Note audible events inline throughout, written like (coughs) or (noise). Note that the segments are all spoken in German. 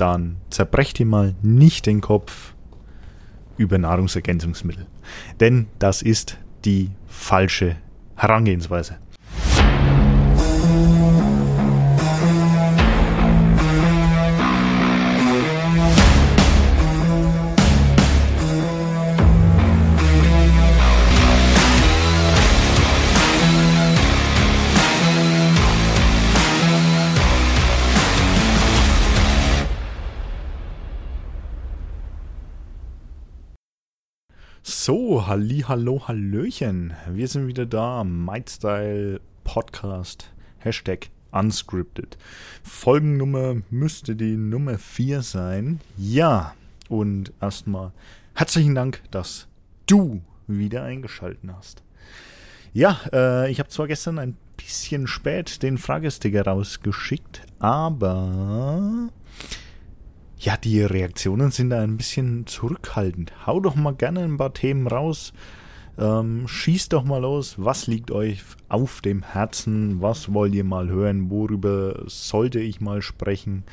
dann zerbrecht ihr mal nicht den Kopf über Nahrungsergänzungsmittel. Denn das ist die falsche Herangehensweise. So, halli, hallo, hallöchen. Wir sind wieder da. MindStyle Podcast. Hashtag unscripted. Folgennummer müsste die Nummer 4 sein. Ja, und erstmal herzlichen Dank, dass du wieder eingeschalten hast. Ja, äh, ich habe zwar gestern ein bisschen spät den Fragesticker rausgeschickt, aber ja, die Reaktionen sind da ein bisschen zurückhaltend. Hau doch mal gerne ein paar Themen raus. Ähm, schießt doch mal los. Was liegt euch auf dem Herzen? Was wollt ihr mal hören? Worüber sollte ich mal sprechen?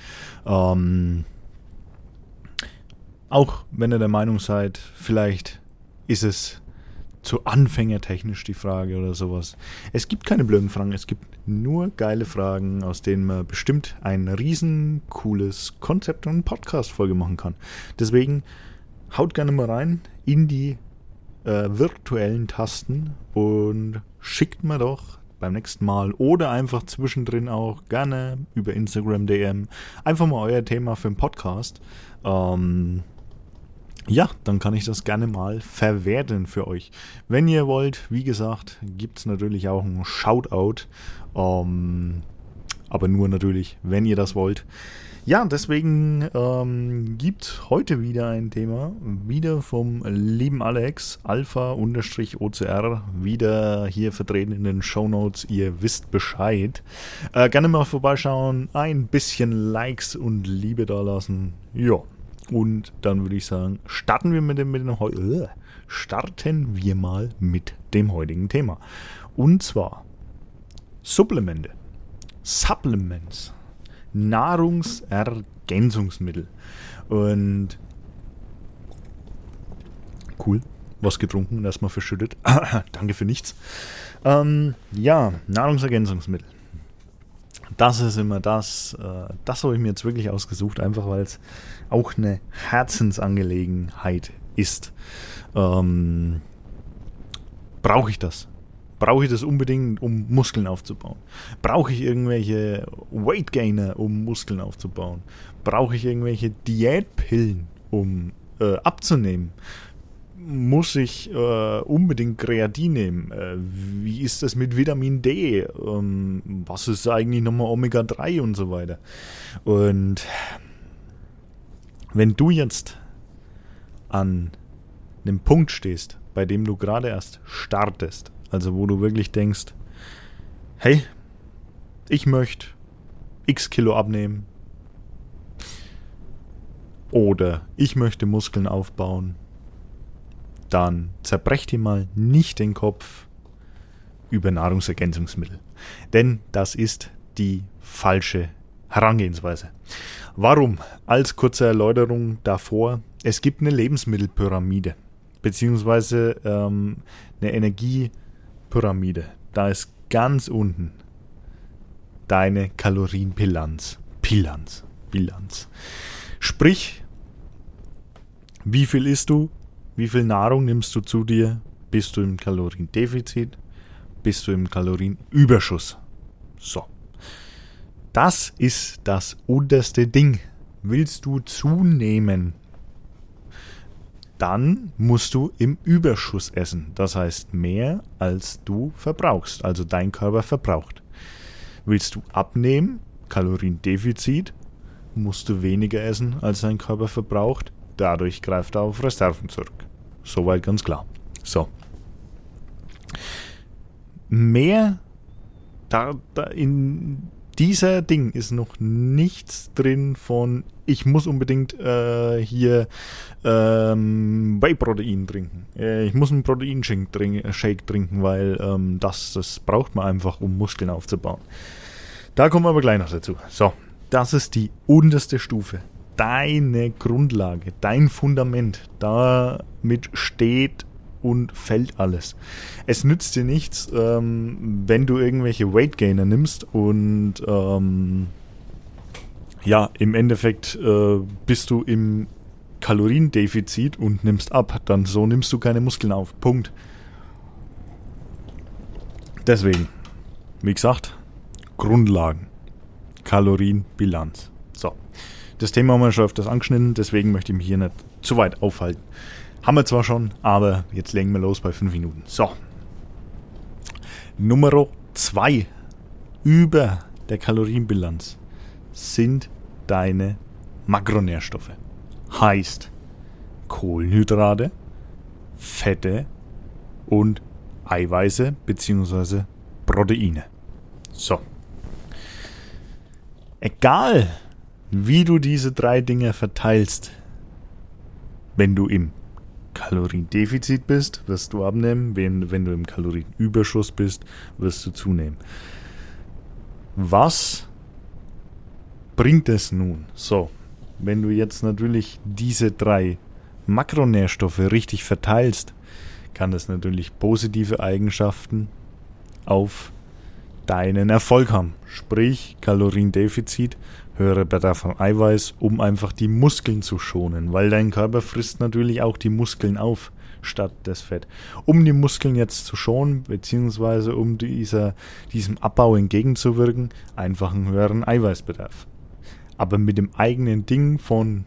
Ähm, auch wenn ihr der Meinung seid, vielleicht ist es zu anfängertechnisch die Frage oder sowas. Es gibt keine blöden Fragen, es gibt nur geile Fragen, aus denen man bestimmt ein riesen cooles Konzept und Podcast-Folge machen kann. Deswegen haut gerne mal rein in die äh, virtuellen Tasten und schickt mir doch beim nächsten Mal oder einfach zwischendrin auch gerne über Instagram DM einfach mal euer Thema für den Podcast. Ähm, ja, dann kann ich das gerne mal verwerten für euch. Wenn ihr wollt, wie gesagt, gibt es natürlich auch ein Shoutout. Ähm, aber nur natürlich, wenn ihr das wollt. Ja, deswegen ähm, gibt heute wieder ein Thema, wieder vom lieben Alex, Alpha-OCR, wieder hier vertreten in den Show Notes. Ihr wisst Bescheid. Äh, gerne mal vorbeischauen, ein bisschen Likes und Liebe da lassen. Ja, und dann würde ich sagen, starten wir mit dem, mit dem äh, starten wir mal mit dem heutigen Thema. Und zwar Supplemente, Supplements, Nahrungsergänzungsmittel. Und cool, was getrunken und erstmal verschüttet. (coughs) Danke für nichts. Ähm, ja, Nahrungsergänzungsmittel das ist immer das. Äh, das habe ich mir jetzt wirklich ausgesucht, einfach weil es auch eine Herzensangelegenheit ist. Ähm, Brauche ich das? Brauche ich das unbedingt, um Muskeln aufzubauen? Brauche ich irgendwelche Weight Gainer, um Muskeln aufzubauen? Brauche ich irgendwelche Diätpillen, um äh, abzunehmen? Muss ich äh, unbedingt Kreatin nehmen? Äh, wie ist das mit Vitamin D? Ähm, was ist eigentlich nochmal Omega-3 und so weiter? Und wenn du jetzt an einem Punkt stehst, bei dem du gerade erst startest, also wo du wirklich denkst, hey, ich möchte x Kilo abnehmen oder ich möchte Muskeln aufbauen dann zerbrecht ihr mal nicht den Kopf über Nahrungsergänzungsmittel. Denn das ist die falsche Herangehensweise. Warum? Als kurze Erläuterung davor, es gibt eine Lebensmittelpyramide, beziehungsweise ähm, eine Energiepyramide. Da ist ganz unten deine Kalorienbilanz. Bilanz. Bilanz. Sprich, wie viel isst du, wie viel Nahrung nimmst du zu dir? Bist du im Kaloriendefizit? Bist du im Kalorienüberschuss? So. Das ist das unterste Ding. Willst du zunehmen? Dann musst du im Überschuss essen. Das heißt mehr, als du verbrauchst, also dein Körper verbraucht. Willst du abnehmen? Kaloriendefizit? Musst du weniger essen, als dein Körper verbraucht. Dadurch greift er auf Reserven zurück. Soweit ganz klar. So. Mehr da, da in dieser Ding ist noch nichts drin von ich muss unbedingt äh, hier ähm, Whey-Protein trinken. Äh, ich muss einen Proteinshake trinken, trinken, weil ähm, das, das braucht man einfach, um Muskeln aufzubauen. Da kommen wir aber gleich noch dazu. So, das ist die unterste Stufe. Deine Grundlage, dein Fundament. Damit steht und fällt alles. Es nützt dir nichts, ähm, wenn du irgendwelche Weight Gainer nimmst und ähm, ja, im Endeffekt äh, bist du im Kaloriendefizit und nimmst ab. Dann so nimmst du keine Muskeln auf. Punkt. Deswegen, wie gesagt, Grundlagen. Kalorienbilanz. Das Thema haben wir schon öfters angeschnitten, deswegen möchte ich mich hier nicht zu weit aufhalten. Haben wir zwar schon, aber jetzt legen wir los bei 5 Minuten. So. Nummer 2 über der Kalorienbilanz sind deine Makronährstoffe. Heißt Kohlenhydrate, Fette und Eiweiße bzw. Proteine. So. Egal, wie du diese drei Dinge verteilst, wenn du im Kaloriendefizit bist, wirst du abnehmen. Wenn, wenn du im Kalorienüberschuss bist, wirst du zunehmen. Was bringt es nun? So, wenn du jetzt natürlich diese drei Makronährstoffe richtig verteilst, kann das natürlich positive Eigenschaften auf deinen Erfolg haben. Sprich, Kaloriendefizit, höherer Bedarf an Eiweiß, um einfach die Muskeln zu schonen, weil dein Körper frisst natürlich auch die Muskeln auf statt das Fett. Um die Muskeln jetzt zu schonen, beziehungsweise um dieser, diesem Abbau entgegenzuwirken, einfach einen höheren Eiweißbedarf. Aber mit dem eigenen Ding von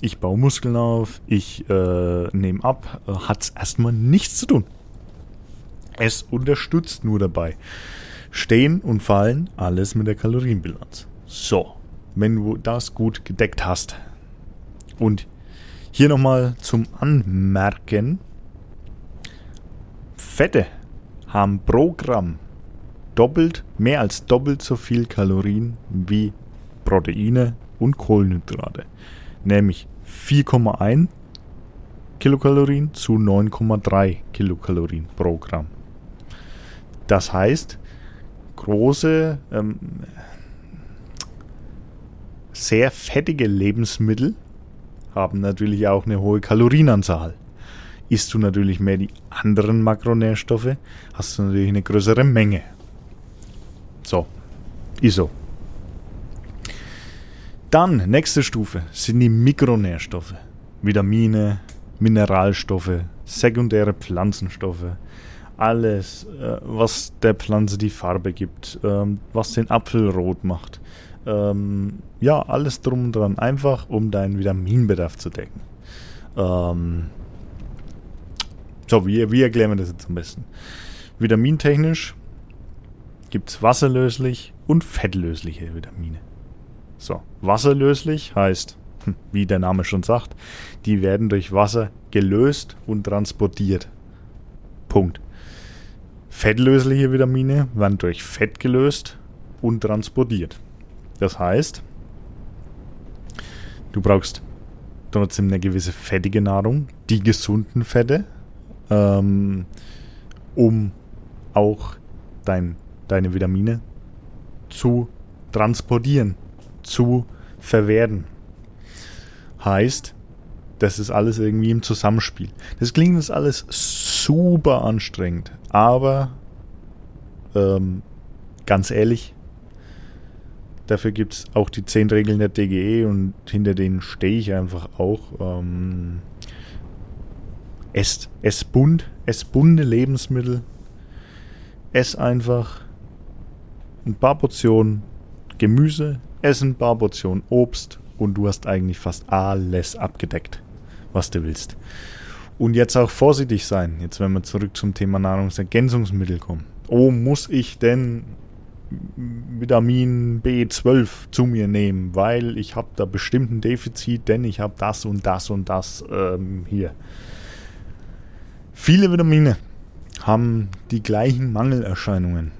ich baue Muskeln auf, ich äh, nehme ab, äh, hat es erstmal nichts zu tun. Es unterstützt nur dabei. Stehen und fallen, alles mit der Kalorienbilanz. So, wenn du das gut gedeckt hast. Und hier nochmal zum Anmerken. Fette haben pro Gramm doppelt, mehr als doppelt so viel Kalorien wie Proteine und Kohlenhydrate. Nämlich 4,1 Kilokalorien zu 9,3 Kilokalorien pro Gramm. Das heißt, große, ähm, sehr fettige Lebensmittel haben natürlich auch eine hohe Kalorienanzahl. Isst du natürlich mehr die anderen Makronährstoffe, hast du natürlich eine größere Menge. So, ist so. Dann, nächste Stufe, sind die Mikronährstoffe. Vitamine, Mineralstoffe, sekundäre Pflanzenstoffe, alles, äh, was der Pflanze die Farbe gibt, ähm, was den Apfel rot macht. Ähm, ja, alles drum und dran. Einfach, um deinen Vitaminbedarf zu decken. Ähm, so, wie, wie erklären wir das jetzt am besten? Vitamintechnisch gibt es wasserlöslich und fettlösliche Vitamine. So, wasserlöslich heißt, hm, wie der Name schon sagt, die werden durch Wasser gelöst und transportiert. Punkt. Fettlösliche Vitamine werden durch Fett gelöst und transportiert. Das heißt, du brauchst trotzdem eine gewisse fettige Nahrung, die gesunden Fette, ähm, um auch dein, deine Vitamine zu transportieren zu verwerten. Heißt, das ist alles irgendwie im Zusammenspiel. Das klingt jetzt alles super anstrengend, aber ähm, ganz ehrlich, dafür gibt es auch die 10 Regeln der DGE und hinter denen stehe ich einfach auch. Ähm, esst, ess bunt, ess bunte Lebensmittel, ess einfach ein paar Portionen Gemüse, Essen, paar Portionen Obst und du hast eigentlich fast alles abgedeckt, was du willst. Und jetzt auch vorsichtig sein, jetzt wenn wir zurück zum Thema Nahrungsergänzungsmittel kommen. Oh, muss ich denn Vitamin B12 zu mir nehmen, weil ich habe da bestimmt ein Defizit, denn ich habe das und das und das ähm, hier. Viele Vitamine haben die gleichen Mangelerscheinungen.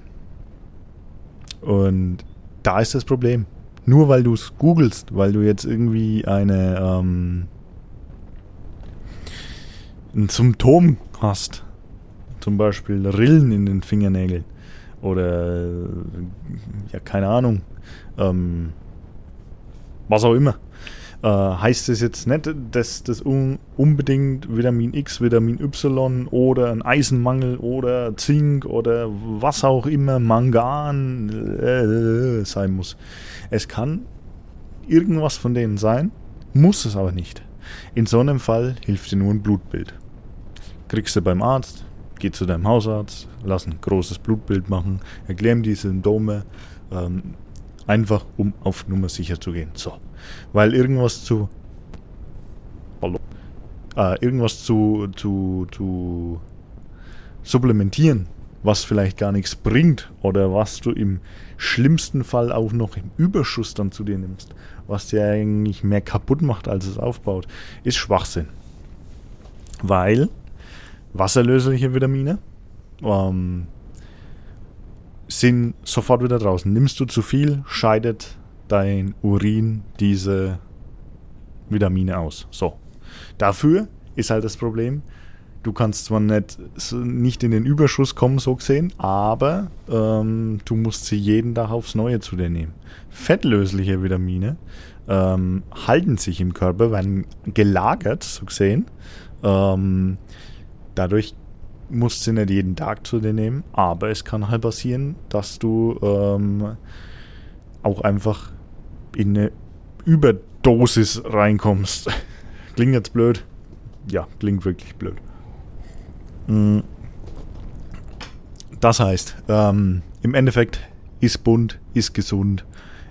Und da ist das Problem nur weil du es googelst, weil du jetzt irgendwie eine ähm, ein Symptom hast, zum Beispiel Rillen in den Fingernägeln oder ja keine Ahnung, ähm, was auch immer, Äh, heißt es jetzt nicht, dass das un unbedingt Vitamin X, Vitamin Y oder ein Eisenmangel oder Zink oder was auch immer, Mangan äh, sein muss. Es kann irgendwas von denen sein, muss es aber nicht. In so einem Fall hilft dir nur ein Blutbild. Kriegst du beim Arzt, geh zu deinem Hausarzt, lass ein großes Blutbild machen, erklär ihm die Symptome, ähm, einfach um auf Nummer sicher zu gehen. So. Weil irgendwas zu. Hallo. Äh, irgendwas zu, zu, zu supplementieren, was vielleicht gar nichts bringt oder was du im schlimmsten Fall auch noch im Überschuss dann zu dir nimmst, was dir eigentlich mehr kaputt macht, als es aufbaut, ist Schwachsinn. Weil wasserlösliche Vitamine ähm, sind sofort wieder draußen. Nimmst du zu viel, scheidet dein Urin diese Vitamine aus. So. Dafür ist halt das Problem, du kannst zwar nicht, nicht in den Überschuss kommen, so gesehen, aber ähm, du musst sie jeden Tag aufs Neue zu dir nehmen. Fettlösliche Vitamine ähm, halten sich im Körper, werden gelagert, so gesehen. Ähm, dadurch musst du nicht jeden Tag zu dir nehmen, aber es kann halt passieren, dass du ähm, auch einfach in eine Überdosis reinkommst. (laughs) klingt jetzt blöd. Ja, klingt wirklich blöd. Mm. Das heißt, ähm, im Endeffekt ist bunt, ist gesund,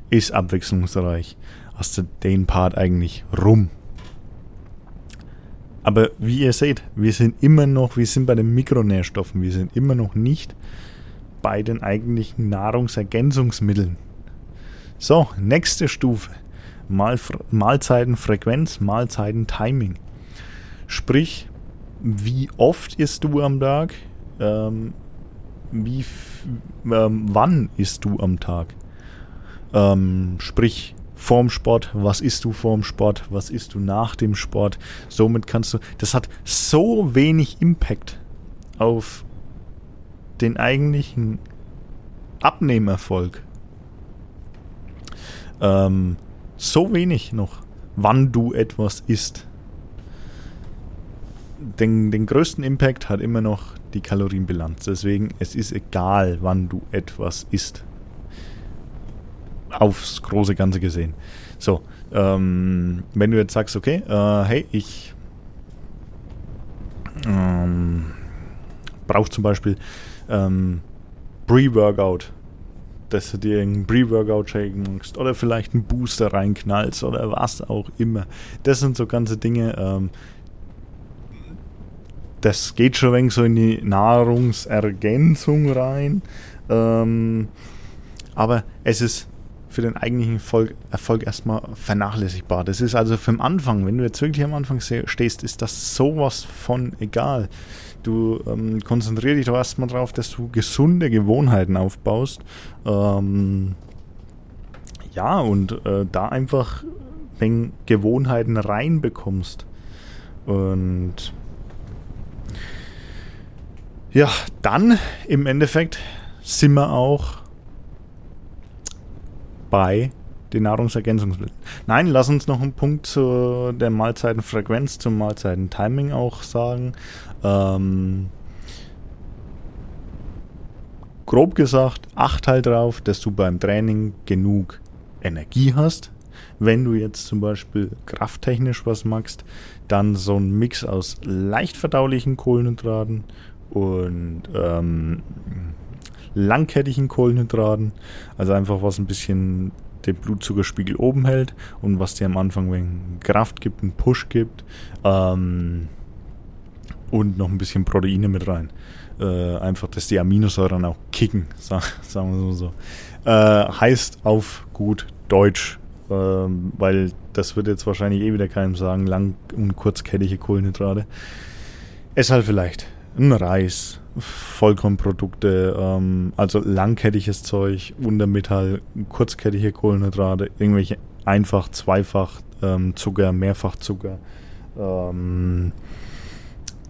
ist abwechslungsreich. Hast du den Part eigentlich rum. Aber wie ihr seht, wir sind immer noch, wir sind bei den Mikronährstoffen, wir sind immer noch nicht bei den eigentlichen Nahrungsergänzungsmitteln. So, nächste Stufe. Mahl Mahlzeitenfrequenz, Mahlzeitentiming. Sprich, wie oft isst du am Tag? Ähm, wie, ähm, wann isst du am Tag? Ähm, sprich, vorm Sport, was isst du vorm Sport, was isst du nach dem Sport. Somit kannst du, das hat so wenig Impact auf den eigentlichen Abnehmerfolg ähm, so wenig noch, wann du etwas isst. Den, den größten Impact hat immer noch die Kalorienbilanz. Deswegen, es ist egal, wann du etwas isst. Aufs große Ganze gesehen. So, ähm, wenn du jetzt sagst, okay, äh, hey, ich ähm, brauche zum Beispiel ähm, Pre-Workout dass du dir einen Pre-Workout-Shake machst oder vielleicht einen Booster reinknallst oder was auch immer. Das sind so ganze Dinge, ähm, das geht schon ein wenig so in die Nahrungsergänzung rein. Ähm, aber es ist für den eigentlichen Erfolg, Erfolg erstmal vernachlässigbar. Das ist also für den Anfang, wenn du jetzt wirklich am Anfang stehst, ist das sowas von egal. Du ähm, konzentrier dich doch erstmal darauf, dass du gesunde Gewohnheiten aufbaust. Ähm, ja, und äh, da einfach wenn Gewohnheiten reinbekommst. Und ja, dann im Endeffekt sind wir auch bei den Nahrungsergänzungsmitteln. Nein, lass uns noch einen Punkt zu der Mahlzeitenfrequenz, zum Mahlzeitentiming auch sagen. Ähm, grob gesagt, acht halt drauf, dass du beim Training genug Energie hast. Wenn du jetzt zum Beispiel krafttechnisch was magst, dann so ein Mix aus leicht verdaulichen Kohlenhydraten und ähm, langkettigen Kohlenhydraten. Also einfach was ein bisschen den Blutzuckerspiegel oben hält und was dir am Anfang ein Kraft gibt, einen Push gibt. Ähm, und noch ein bisschen Proteine mit rein. Äh, einfach, dass die Aminosäuren auch kicken, sag, sagen wir so. Äh, heißt auf gut Deutsch, äh, weil das wird jetzt wahrscheinlich eh wieder keinem sagen, lang- und kurzkettige Kohlenhydrate. Es halt vielleicht ein Reis, Vollkornprodukte, ähm, also langkettiges Zeug, Untermetall, kurzkettige Kohlenhydrate, irgendwelche einfach, zweifach ähm, Zucker, Mehrfachzucker, ähm,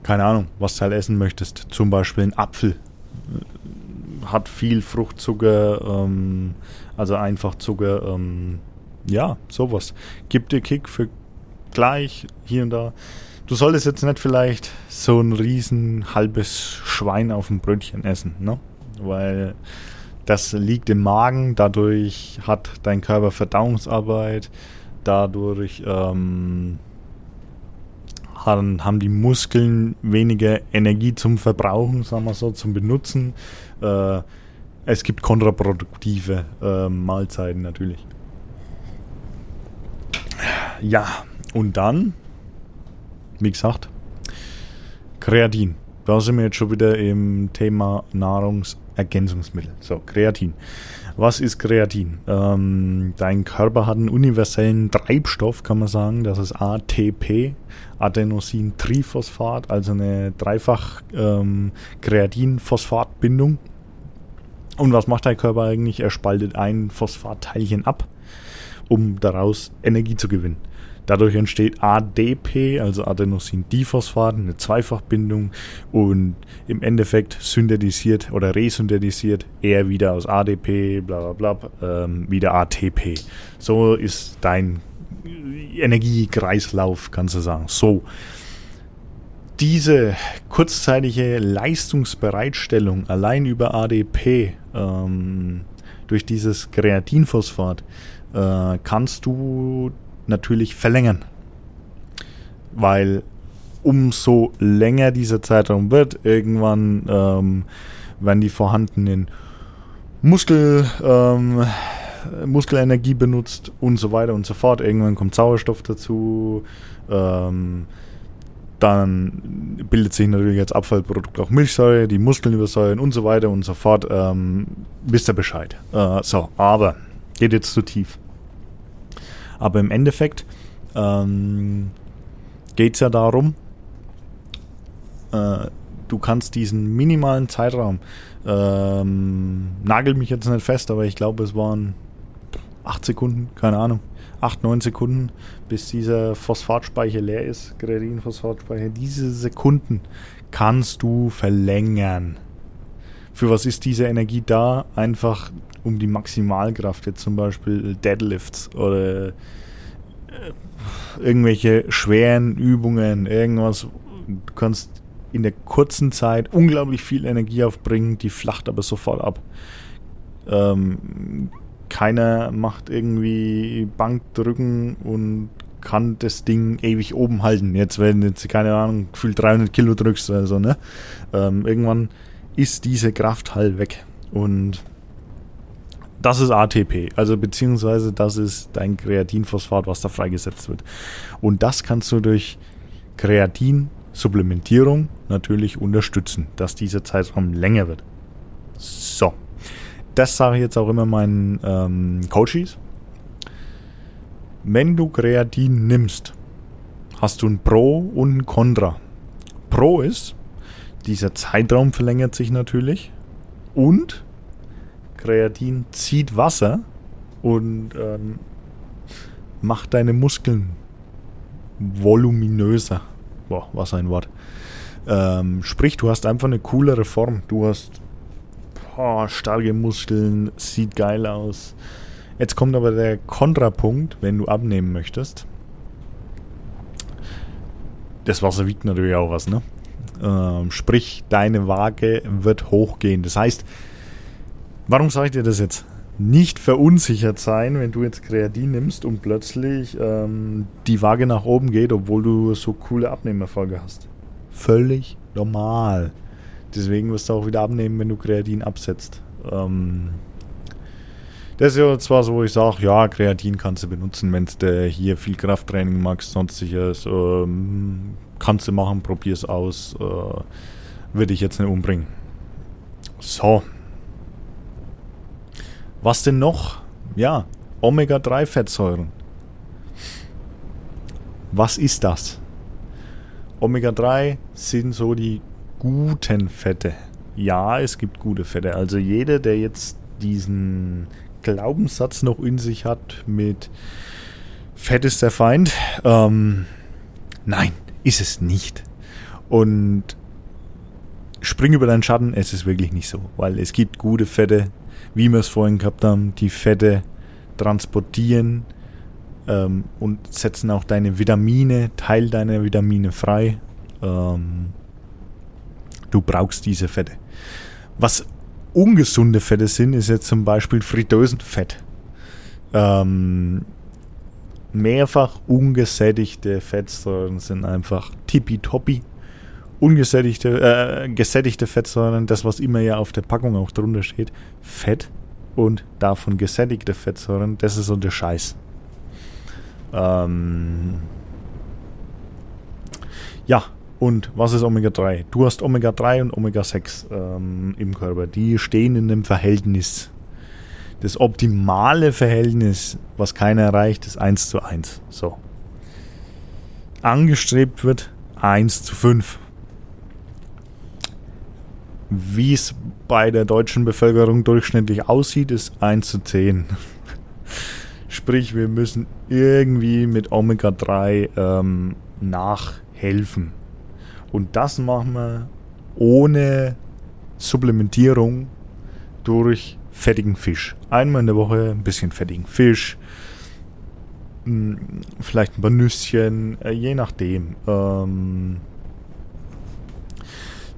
keine Ahnung, was du halt essen möchtest. Zum Beispiel ein Apfel hat viel Fruchtzucker, ähm, also einfach Zucker, ähm, ja, sowas. Gib dir Kick für gleich hier und da. Du solltest jetzt nicht vielleicht so ein riesen halbes Schwein auf dem Brötchen essen, ne? Weil das liegt im Magen, dadurch hat dein Körper Verdauungsarbeit, dadurch ähm, haben, die Muskeln weniger Energie zum Verbrauchen, sagen wir so, zum Benutzen. Äh, es gibt kontraproduktive äh, Mahlzeiten natürlich. Ja, und dann, wie gesagt, Kreatin. Da sind wir jetzt schon wieder im Thema Nahrungsergänzungsmittel. So, Kreatin. Was ist Kreatin? Ähm, dein Körper hat einen universellen Treibstoff, kann man sagen. Das ist ATP, Adenosin-Triphosphat, also eine dreifach ähm, Kreatin-Phosphat-Bindung. Und was macht dein Körper eigentlich? Er spaltet ein Phosphatteilchen ab, um daraus Energie zu gewinnen. Dadurch entsteht ADP, also Adenosindiphosphat, eine Zweifachbindung und im Endeffekt synthetisiert oder resynthetisiert er wieder aus ADP, bla bla bla, ähm, wieder ATP. So ist dein Energiekreislauf, kannst du sagen. So. Diese kurzzeitige Leistungsbereitstellung allein über ADP ähm, durch dieses Kreatinphosphat äh, kannst du natürlich verlängern. Weil umso länger dieser Zeitraum wird, irgendwann ähm, werden die vorhandenen Muskel, ähm, Muskelenergie benutzt und so weiter und so fort. Irgendwann kommt Sauerstoff dazu. Ähm, dann bildet sich natürlich als Abfallprodukt auch Milchsäure, die Muskeln übersäuern und so weiter und so fort. Ähm, wisst ihr Bescheid. Äh, so, aber geht jetzt zu tief. Aber im Endeffekt ähm, geht es ja darum, äh, du kannst diesen minimalen Zeitraum, ähm, nagel mich jetzt nicht fest, aber ich glaube, es waren 8 Sekunden, keine Ahnung, 8, 9 Sekunden, bis dieser Phosphatspeicher leer ist, Kreatin-Phosphatspeicher. Diese Sekunden kannst du verlängern. Für was ist diese Energie da? Einfach um die Maximalkraft, jetzt zum Beispiel Deadlifts oder äh, irgendwelche schweren Übungen, irgendwas. Du kannst in der kurzen Zeit unglaublich viel Energie aufbringen, die flacht aber sofort ab. Ähm, keiner macht irgendwie Bankdrücken und kann das Ding ewig oben halten. Jetzt, wenn jetzt, keine Ahnung, gefühlt 300 Kilo drückst oder so, ne? Ähm, irgendwann ist diese Kraft halt weg. Und das ist ATP, also beziehungsweise das ist dein Kreatinphosphat, was da freigesetzt wird. Und das kannst du durch Kreatinsupplementierung natürlich unterstützen, dass dieser Zeitraum länger wird. So, das sage ich jetzt auch immer meinen ähm, Coaches. Wenn du Kreatin nimmst, hast du ein Pro und ein Contra. Pro ist, dieser Zeitraum verlängert sich natürlich und Kreatin zieht Wasser und ähm, macht deine Muskeln voluminöser. Boah, was ein Wort. Ähm, sprich, du hast einfach eine coolere Form. Du hast boah, starke Muskeln, sieht geil aus. Jetzt kommt aber der Kontrapunkt, wenn du abnehmen möchtest. Das Wasser wiegt natürlich auch was, ne? Ähm, sprich, deine Waage wird hochgehen. Das heißt, Warum sage ich dir das jetzt? Nicht verunsichert sein, wenn du jetzt Kreatin nimmst und plötzlich ähm, die Waage nach oben geht, obwohl du so coole Abnehmerfolge hast. Völlig normal. Deswegen wirst du auch wieder abnehmen, wenn du Kreatin absetzt. Ähm, das ist ja zwar so, wo ich sage, ja, Kreatin kannst du benutzen, wenn du hier viel Krafttraining magst, sonstiges. Ähm, kannst du machen, probier's aus. Äh, Würde ich jetzt nicht umbringen. So, was denn noch? Ja, Omega-3-Fettsäuren. Was ist das? Omega-3 sind so die guten Fette. Ja, es gibt gute Fette. Also jeder, der jetzt diesen Glaubenssatz noch in sich hat mit Fett ist der Feind, ähm, nein, ist es nicht. Und spring über deinen Schatten, es ist wirklich nicht so, weil es gibt gute Fette, wie wir es vorhin gehabt haben, die Fette transportieren ähm, und setzen auch deine Vitamine, Teil deiner Vitamine frei. Ähm, du brauchst diese Fette. Was ungesunde Fette sind, ist jetzt zum Beispiel Fritösenfett. Ähm, mehrfach ungesättigte Fettsäuren sind einfach tippitoppi. Ungesättigte, äh, gesättigte Fettsäuren, das was immer ja auf der Packung auch drunter steht, Fett und davon gesättigte Fettsäuren, das ist so der Scheiß. Ähm ja, und was ist Omega-3? Du hast Omega-3 und Omega-6 ähm, im Körper. Die stehen in einem Verhältnis. Das optimale Verhältnis, was keiner erreicht, ist 1 zu 1. So. Angestrebt wird 1 zu 5. Wie es bei der deutschen Bevölkerung durchschnittlich aussieht, ist 1 zu 10. Sprich, wir müssen irgendwie mit Omega-3 ähm, nachhelfen. Und das machen wir ohne Supplementierung durch fettigen Fisch. Einmal in der Woche ein bisschen fettigen Fisch, hm, vielleicht ein paar Nüsschen, äh, je nachdem. Ähm,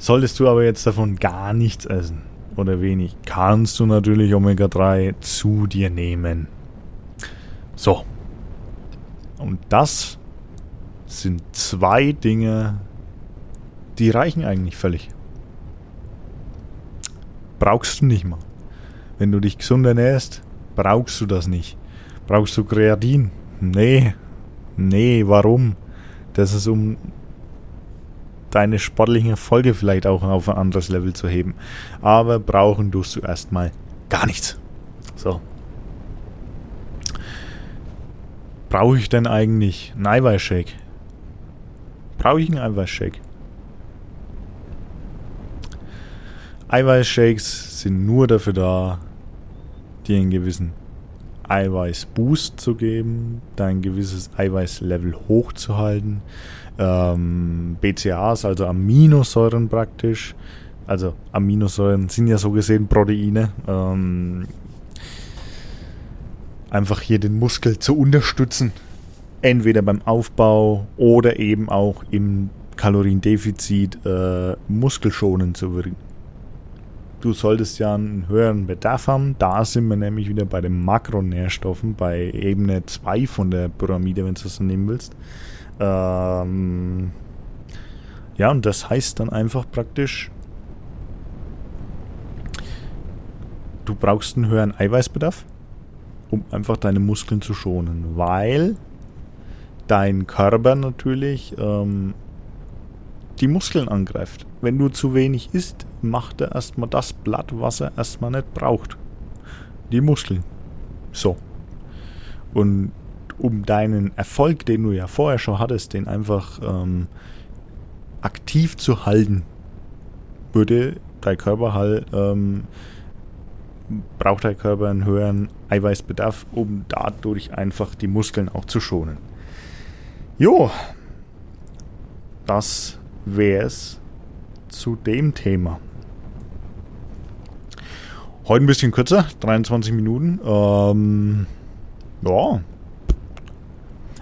solltest du aber jetzt davon gar nichts essen oder wenig, kannst du natürlich Omega-3 zu dir nehmen. So. Und das sind zwei Dinge, die reichen eigentlich völlig. Brauchst du nicht mal. Wenn du dich gesund ernährst, brauchst du das nicht. Brauchst du Kreatin? Nee. Nee, warum? Das ist um deine sportlichen Erfolge vielleicht auch auf ein anderes Level zu heben. Aber brauchen tust du erstmal gar nichts. So. Brauche ich denn eigentlich einen Eiweißshake? Brauche ich einen Eiweißshake? Eiweißshakes sind nur dafür da, dir einen gewissen Eiweißboost zu geben, dein gewisses Eiweißlevel hochzuhalten. Ähm, BCAAs, also Aminosäuren praktisch, also Aminosäuren sind ja so gesehen Proteine, ähm, einfach hier den Muskel zu unterstützen. Entweder beim Aufbau oder eben auch im Kaloriendefizit äh, muskelschonend zu wirken du solltest ja einen höheren Bedarf haben. Da sind wir nämlich wieder bei den Makronährstoffen, bei Ebene 2 von der Pyramide, wenn du es so nehmen willst. Ähm ja, und das heißt dann einfach praktisch, du brauchst einen höheren Eiweißbedarf, um einfach deine Muskeln zu schonen, weil dein Körper natürlich ähm, die Muskeln angreift. Wenn du zu wenig isst, macht er erstmal das Blatt, was er erstmal nicht braucht. Die Muskeln. So. Und um deinen Erfolg, den du ja vorher schon hattest, den einfach ähm, aktiv zu halten, würde dein Körper halt, ähm, braucht dein Körper einen höheren Eiweißbedarf, um dadurch einfach die Muskeln auch zu schonen. Jo, das wäre es zu dem Thema. Heute ein bisschen kürzer, 23 Minuten. Ähm, ja.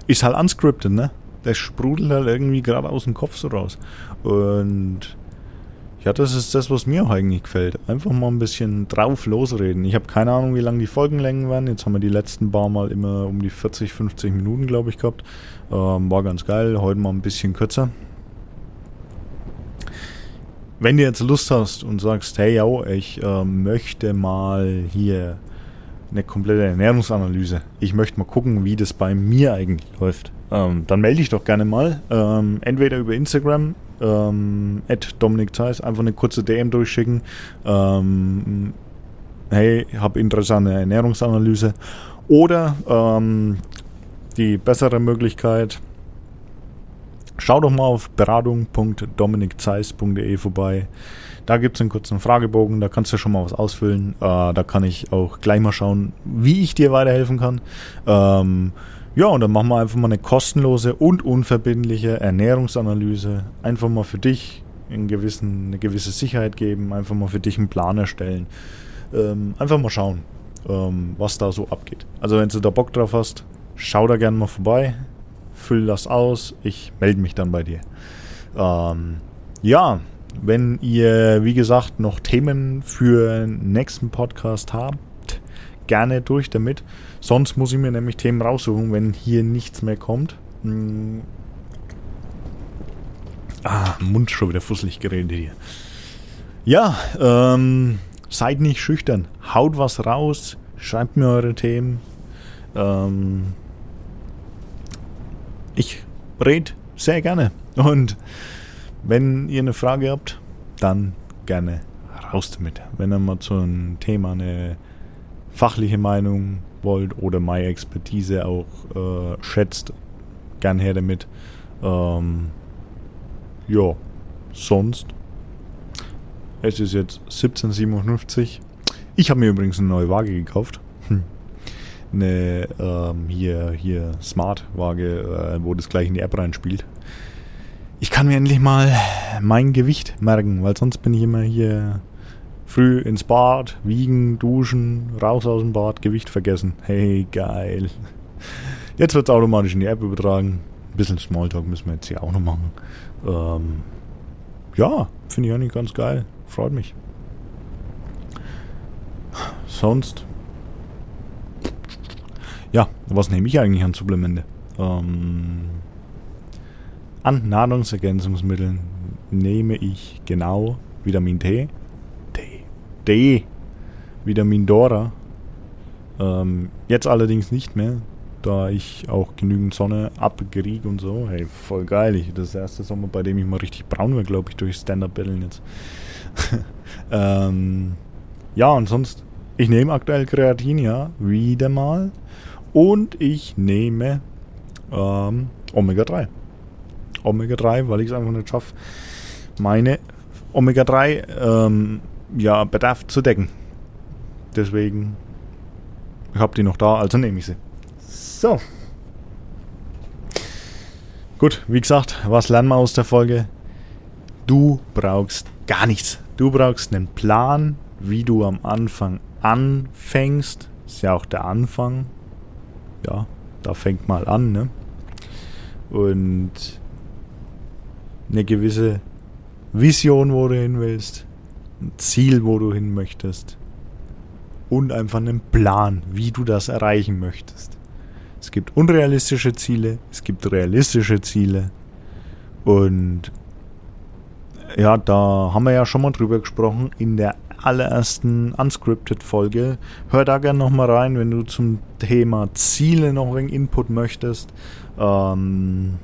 Ist halt unscripted, ne? Das sprudelt halt irgendwie gerade aus dem Kopf so raus. Und ja, das ist das, was mir eigentlich gefällt. Einfach mal ein bisschen drauf losreden. Ich habe keine Ahnung, wie lang die Folgenlängen werden. Jetzt haben wir die letzten paar Mal immer um die 40, 50 Minuten, glaube ich, gehabt. Ähm, war ganz geil. Heute mal ein bisschen kürzer wenn du jetzt Lust hast und sagst, hey, yo, ich äh, möchte mal hier eine komplette Ernährungsanalyse. Ich möchte mal gucken, wie das bei mir eigentlich läuft. Ähm, dann melde dich doch gerne mal. Ähm, entweder über Instagram, ähm, Dominik Zeiss, einfach eine kurze DM durchschicken. Ähm, hey, habe Interesse an der Ernährungsanalyse. Oder ähm, die bessere Möglichkeit, Schau doch mal auf beratung.dominikzeiss.de vorbei. Da gibt es einen kurzen Fragebogen, da kannst du schon mal was ausfüllen. Äh, da kann ich auch gleich mal schauen, wie ich dir weiterhelfen kann. Ähm, ja, und dann machen wir einfach mal eine kostenlose und unverbindliche Ernährungsanalyse. Einfach mal für dich gewissen, eine gewisse Sicherheit geben, einfach mal für dich einen Plan erstellen. Ähm, einfach mal schauen, ähm, was da so abgeht. Also wenn du da Bock drauf hast, schau da gerne mal vorbei, füll das aus, ich melde mich dann bei dir. Ähm, ja, wenn ihr, wie gesagt, noch Themen für den nächsten Podcast habt, gerne durch damit. Sonst muss ich mir nämlich Themen raussuchen, wenn hier nichts mehr kommt. Hm. Ah, Mund schon wieder fusselig geredet hier. Ja, ähm, seid nicht schüchtern. Haut was raus. Schreibt mir eure Themen. Ähm, ich rede sehr gerne. Und wenn ihr eine Frage habt, dann gerne raus damit. Wenn ihr mal zu einem Thema eine fachliche Meinung wollt oder meine Expertise auch äh, schätzt, gern her damit. Ähm, ja, sonst. Es ist jetzt 1757. Ich habe mir übrigens eine neue Waage gekauft. Hm. Eine ähm, hier, hier Smart-Waage, äh, wo das gleich in die App reinspielt. Ich kann mir endlich mal mein Gewicht merken, weil sonst bin ich immer hier früh ins Bad, wiegen, duschen, raus aus dem Bad, Gewicht vergessen. Hey, geil. Jetzt wird es automatisch in die App übertragen. Ein bisschen Smalltalk müssen wir jetzt hier auch noch machen. Ähm, ja, finde ich eigentlich ganz geil. Freut mich. Sonst. Ja, was nehme ich eigentlich an Supplemente? Ähm, an Nahrungsergänzungsmitteln nehme ich genau Vitamin T, D, D, Vitamin Dora. Ähm, jetzt allerdings nicht mehr, da ich auch genügend Sonne abkriege und so. Hey, voll geil. Ich, das ist der erste Sommer, bei dem ich mal richtig braun war, glaube ich, durch Stand-Up-Battlen jetzt. (laughs) ähm, ja, und sonst, ich nehme aktuell Kreatin, ja, wieder mal. Und ich nehme ähm, Omega-3. Omega-3, weil ich es einfach nicht schaffe, meine Omega-3 ähm, ja, Bedarf zu decken. Deswegen, ich habe die noch da, also nehme ich sie. So. Gut, wie gesagt, was lernen wir aus der Folge? Du brauchst gar nichts. Du brauchst einen Plan, wie du am Anfang anfängst. Ist ja auch der Anfang. Ja, da fängt mal an, ne? Und eine gewisse Vision, wo du hin willst, ein Ziel, wo du hin möchtest und einfach einen Plan, wie du das erreichen möchtest. Es gibt unrealistische Ziele, es gibt realistische Ziele und ja, da haben wir ja schon mal drüber gesprochen in der allerersten Unscripted-Folge. Hör da gerne nochmal rein, wenn du zum Thema Ziele noch ein Input möchtest. Ähm,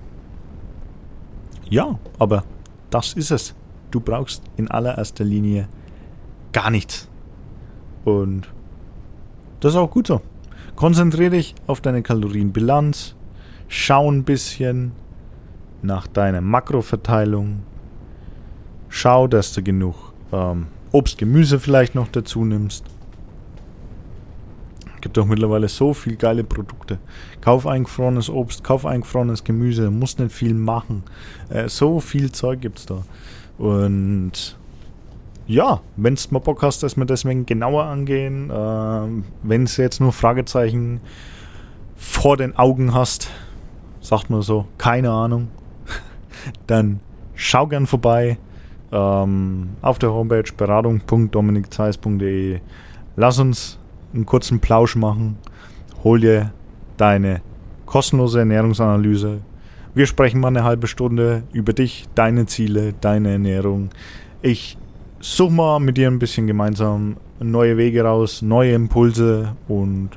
ja, aber das ist es. Du brauchst in allererster Linie gar nichts. Und das ist auch gut so. Konzentriere dich auf deine Kalorienbilanz. Schau ein bisschen nach deiner Makroverteilung. Schau, dass du genug ähm, Obst, Gemüse vielleicht noch dazu nimmst gibt doch mittlerweile so viel geile Produkte. Kauf eingefrorenes Obst, kauf eingefrorenes Gemüse, muss nicht viel machen. Äh, so viel Zeug gibt's da. Und ja, wenn du mal Bock hast, dass wir deswegen genauer angehen, äh, wenn es jetzt nur Fragezeichen vor den Augen hast, sagt man so, keine Ahnung, (laughs) dann schau gern vorbei ähm, auf der Homepage beratung.dominikzeis.de. Lass uns einen kurzen Plausch machen. Hol dir deine kostenlose Ernährungsanalyse. Wir sprechen mal eine halbe Stunde über dich, deine Ziele, deine Ernährung. Ich suche mal mit dir ein bisschen gemeinsam neue Wege raus, neue Impulse und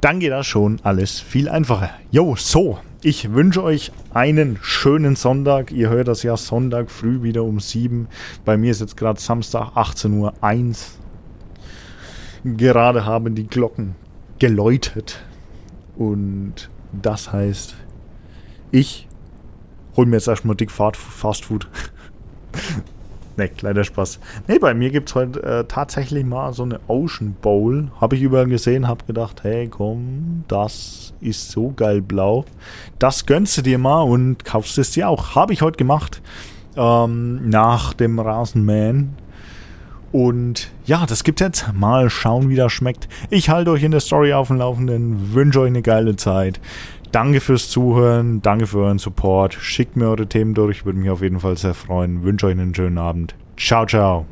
dann geht das schon alles viel einfacher. Jo, so, ich wünsche euch einen schönen Sonntag. Ihr hört das ja Sonntag früh wieder um 7. Bei mir ist jetzt gerade Samstag 18.01 Uhr. Gerade haben die Glocken geläutet. Und das heißt, ich hol mir jetzt erstmal dick Fast Food. (laughs) ne, kleiner Spaß. Ne, bei mir gibt es heute äh, tatsächlich mal so eine Ocean Bowl. Habe ich überall gesehen, habe gedacht, hey, komm, das ist so geil blau. Das gönnst du dir mal und kaufst es dir auch. Habe ich heute gemacht. Ähm, nach dem Rasenmähen Und ja, das gibt's jetzt. Mal schauen, wie das schmeckt. Ich halte euch in der Story auf dem Laufenden, wünsche euch eine geile Zeit. Danke fürs Zuhören, danke für euren Support. Schickt mir eure Themen durch, würde mich auf jeden Fall sehr freuen. Wünsche euch einen schönen Abend. Ciao, ciao.